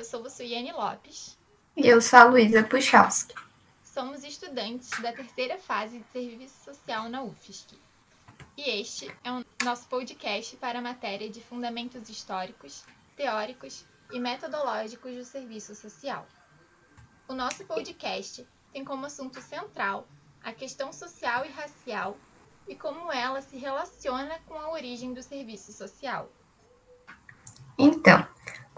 Eu sou Suiane Lopes. E eu sou a Luísa Puchalski. Somos estudantes da terceira fase de Serviço Social na UFSC. E este é o nosso podcast para a matéria de Fundamentos Históricos, Teóricos e Metodológicos do Serviço Social. O nosso podcast tem como assunto central a questão social e racial e como ela se relaciona com a origem do serviço social. Então,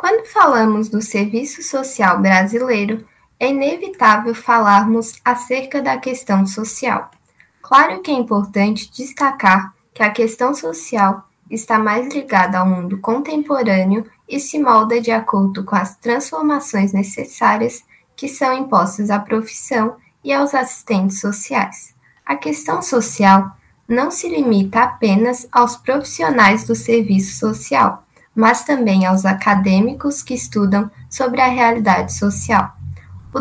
quando falamos do serviço social brasileiro, é inevitável falarmos acerca da questão social. Claro que é importante destacar que a questão social está mais ligada ao mundo contemporâneo e se molda de acordo com as transformações necessárias que são impostas à profissão e aos assistentes sociais. A questão social não se limita apenas aos profissionais do serviço social, mas também aos acadêmicos que estudam sobre a realidade social. O,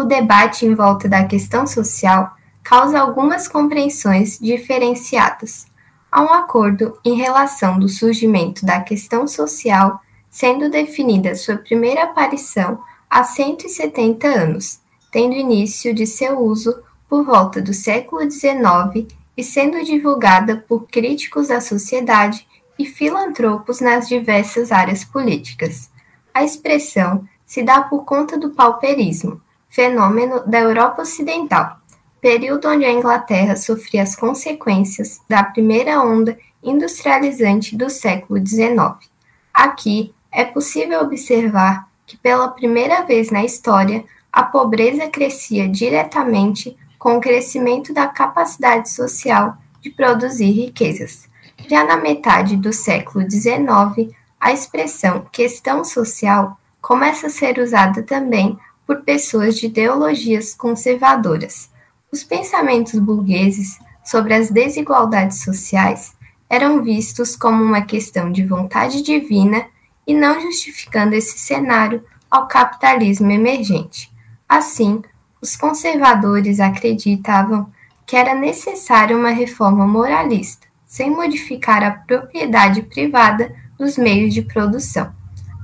o debate em volta da questão social causa algumas compreensões diferenciadas. Há um acordo em relação do surgimento da questão social, sendo definida sua primeira aparição há 170 anos, tendo início de seu uso por volta do século XIX e sendo divulgada por críticos da sociedade e filantropos nas diversas áreas políticas. A expressão se dá por conta do pauperismo, fenômeno da Europa Ocidental, período onde a Inglaterra sofria as consequências da primeira onda industrializante do século XIX. Aqui é possível observar que, pela primeira vez na história, a pobreza crescia diretamente com o crescimento da capacidade social de produzir riquezas. Já na metade do século XIX, a expressão questão social começa a ser usada também por pessoas de ideologias conservadoras. Os pensamentos burgueses sobre as desigualdades sociais eram vistos como uma questão de vontade divina e não justificando esse cenário ao capitalismo emergente. Assim, os conservadores acreditavam que era necessária uma reforma moralista, sem modificar a propriedade privada dos meios de produção.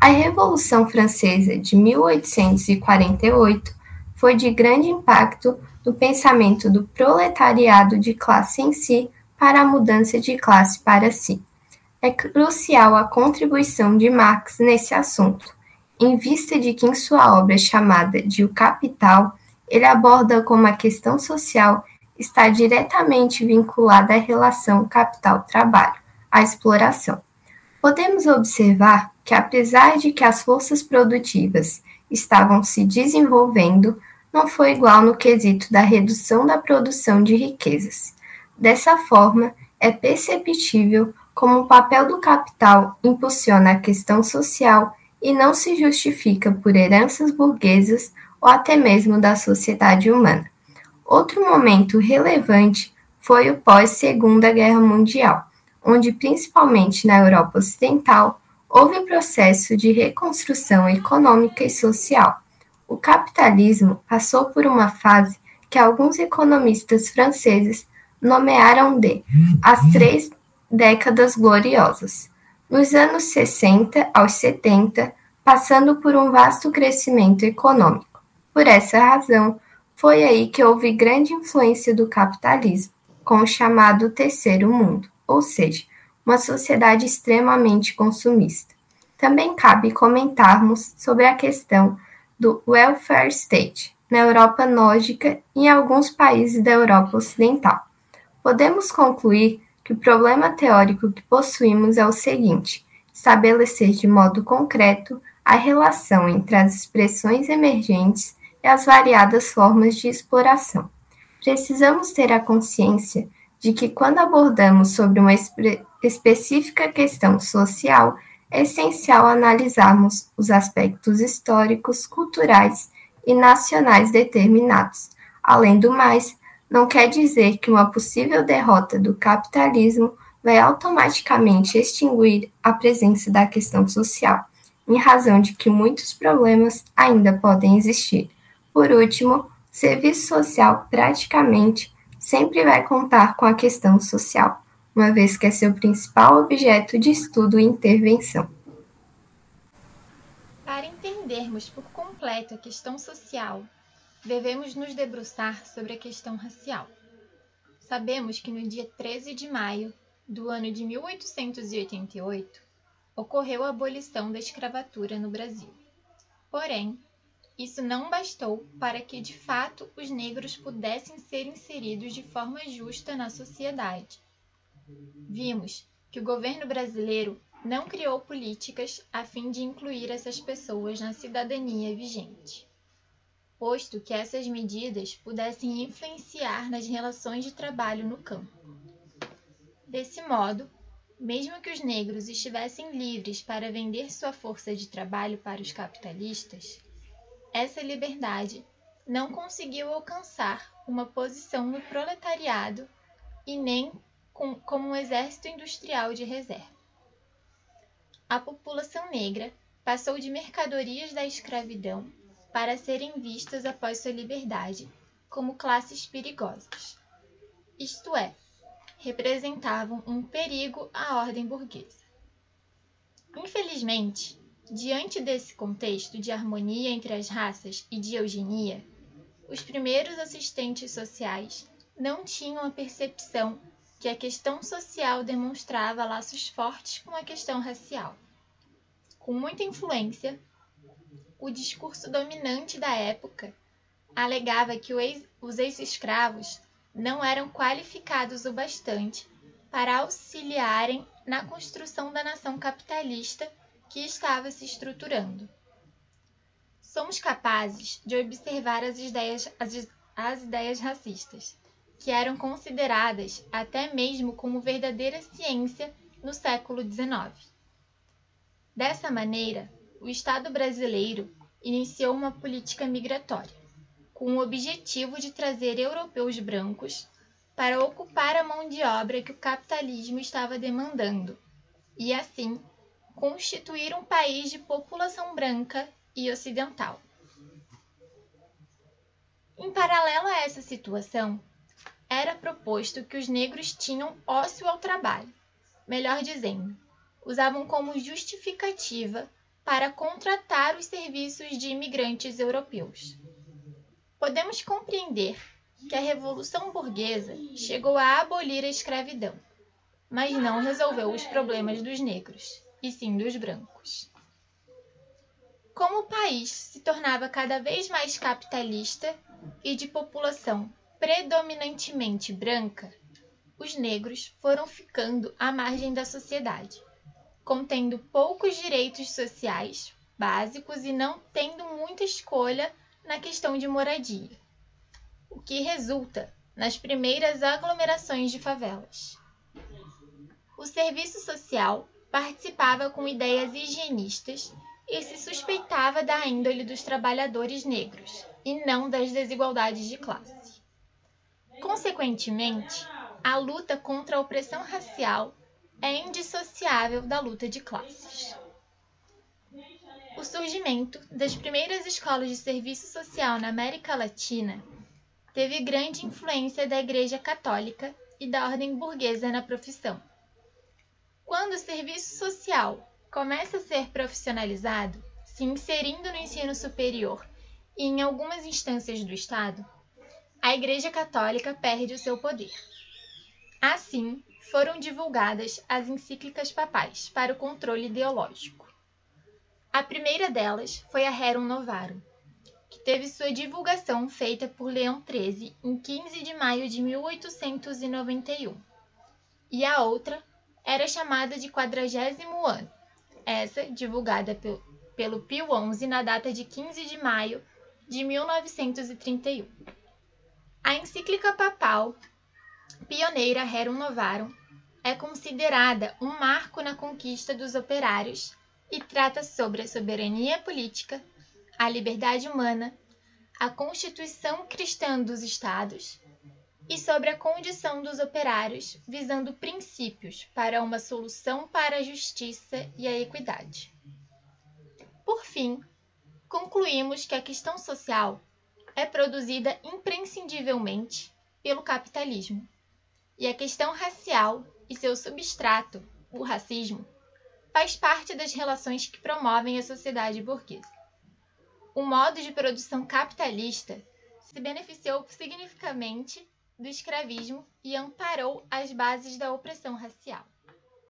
A Revolução Francesa de 1848 foi de grande impacto no pensamento do proletariado de classe em si para a mudança de classe para si. É crucial a contribuição de Marx nesse assunto, em vista de que em sua obra chamada de O Capital ele aborda como a questão social está diretamente vinculada à relação capital-trabalho, à exploração. Podemos observar que, apesar de que as forças produtivas estavam se desenvolvendo, não foi igual no quesito da redução da produção de riquezas. Dessa forma, é perceptível como o papel do capital impulsiona a questão social e não se justifica por heranças burguesas ou até mesmo da sociedade humana. Outro momento relevante foi o pós-Segunda Guerra Mundial, onde, principalmente na Europa Ocidental, houve o processo de reconstrução econômica e social. O capitalismo passou por uma fase que alguns economistas franceses nomearam de as três décadas gloriosas. Nos anos 60 aos 70, passando por um vasto crescimento econômico. Por essa razão, foi aí que houve grande influência do capitalismo, com o chamado Terceiro Mundo, ou seja, uma sociedade extremamente consumista. Também cabe comentarmos sobre a questão do welfare state na Europa nórdica e em alguns países da Europa ocidental. Podemos concluir que o problema teórico que possuímos é o seguinte: estabelecer de modo concreto a relação entre as expressões emergentes e as variadas formas de exploração. Precisamos ter a consciência de que, quando abordamos sobre uma espe específica questão social, é essencial analisarmos os aspectos históricos, culturais e nacionais determinados. Além do mais, não quer dizer que uma possível derrota do capitalismo vai automaticamente extinguir a presença da questão social, em razão de que muitos problemas ainda podem existir. Por último, serviço social praticamente sempre vai contar com a questão social, uma vez que é seu principal objeto de estudo e intervenção. Para entendermos por completo a questão social, devemos nos debruçar sobre a questão racial. Sabemos que no dia 13 de maio do ano de 1888 ocorreu a abolição da escravatura no Brasil. Porém, isso não bastou para que de fato os negros pudessem ser inseridos de forma justa na sociedade. Vimos que o governo brasileiro não criou políticas a fim de incluir essas pessoas na cidadania vigente, posto que essas medidas pudessem influenciar nas relações de trabalho no campo. Desse modo, mesmo que os negros estivessem livres para vender sua força de trabalho para os capitalistas, essa liberdade não conseguiu alcançar uma posição no proletariado e nem com, como um exército industrial de reserva a população negra passou de mercadorias da escravidão para serem vistas após sua liberdade como classes perigosas. Isto é, representavam um perigo à ordem burguesa. Infelizmente, diante desse contexto de harmonia entre as raças e de eugenia, os primeiros assistentes sociais não tinham a percepção que a questão social demonstrava laços fortes com a questão racial. Com muita influência, o discurso dominante da época alegava que os ex-escravos não eram qualificados o bastante para auxiliarem na construção da nação capitalista que estava se estruturando. Somos capazes de observar as ideias, as, as ideias racistas que eram consideradas até mesmo como verdadeira ciência no século XIX. Dessa maneira, o Estado brasileiro iniciou uma política migratória, com o objetivo de trazer europeus brancos para ocupar a mão de obra que o capitalismo estava demandando, e assim constituir um país de população branca e ocidental. Em paralelo a essa situação, era proposto que os negros tinham ócio ao trabalho, melhor dizendo, usavam como justificativa para contratar os serviços de imigrantes europeus. Podemos compreender que a Revolução Burguesa chegou a abolir a escravidão, mas não resolveu os problemas dos negros, e sim dos brancos. Como o país se tornava cada vez mais capitalista e de população predominantemente branca, os negros foram ficando à margem da sociedade, contendo poucos direitos sociais básicos e não tendo muita escolha na questão de moradia, o que resulta nas primeiras aglomerações de favelas. O serviço social participava com ideias higienistas e se suspeitava da índole dos trabalhadores negros e não das desigualdades de classe. Consequentemente, a luta contra a opressão racial é indissociável da luta de classes. O surgimento das primeiras escolas de serviço social na América Latina teve grande influência da Igreja Católica e da ordem burguesa na profissão. Quando o serviço social começa a ser profissionalizado, se inserindo no ensino superior e em algumas instâncias do Estado, a Igreja Católica perde o seu poder. Assim, foram divulgadas as encíclicas papais para o controle ideológico. A primeira delas foi a Rerum Novarum, que teve sua divulgação feita por Leão XIII em 15 de maio de 1891, e a outra era chamada de Quadragésimo Ano, essa divulgada pelo Pio XI na data de 15 de maio de 1931. A encíclica papal pioneira Rerum Novarum é considerada um marco na conquista dos operários e trata sobre a soberania política, a liberdade humana, a constituição cristã dos estados e sobre a condição dos operários, visando princípios para uma solução para a justiça e a equidade. Por fim, concluímos que a questão social é produzida imprescindivelmente pelo capitalismo. E a questão racial e seu substrato, o racismo, faz parte das relações que promovem a sociedade burguesa. O modo de produção capitalista se beneficiou significativamente do escravismo e amparou as bases da opressão racial.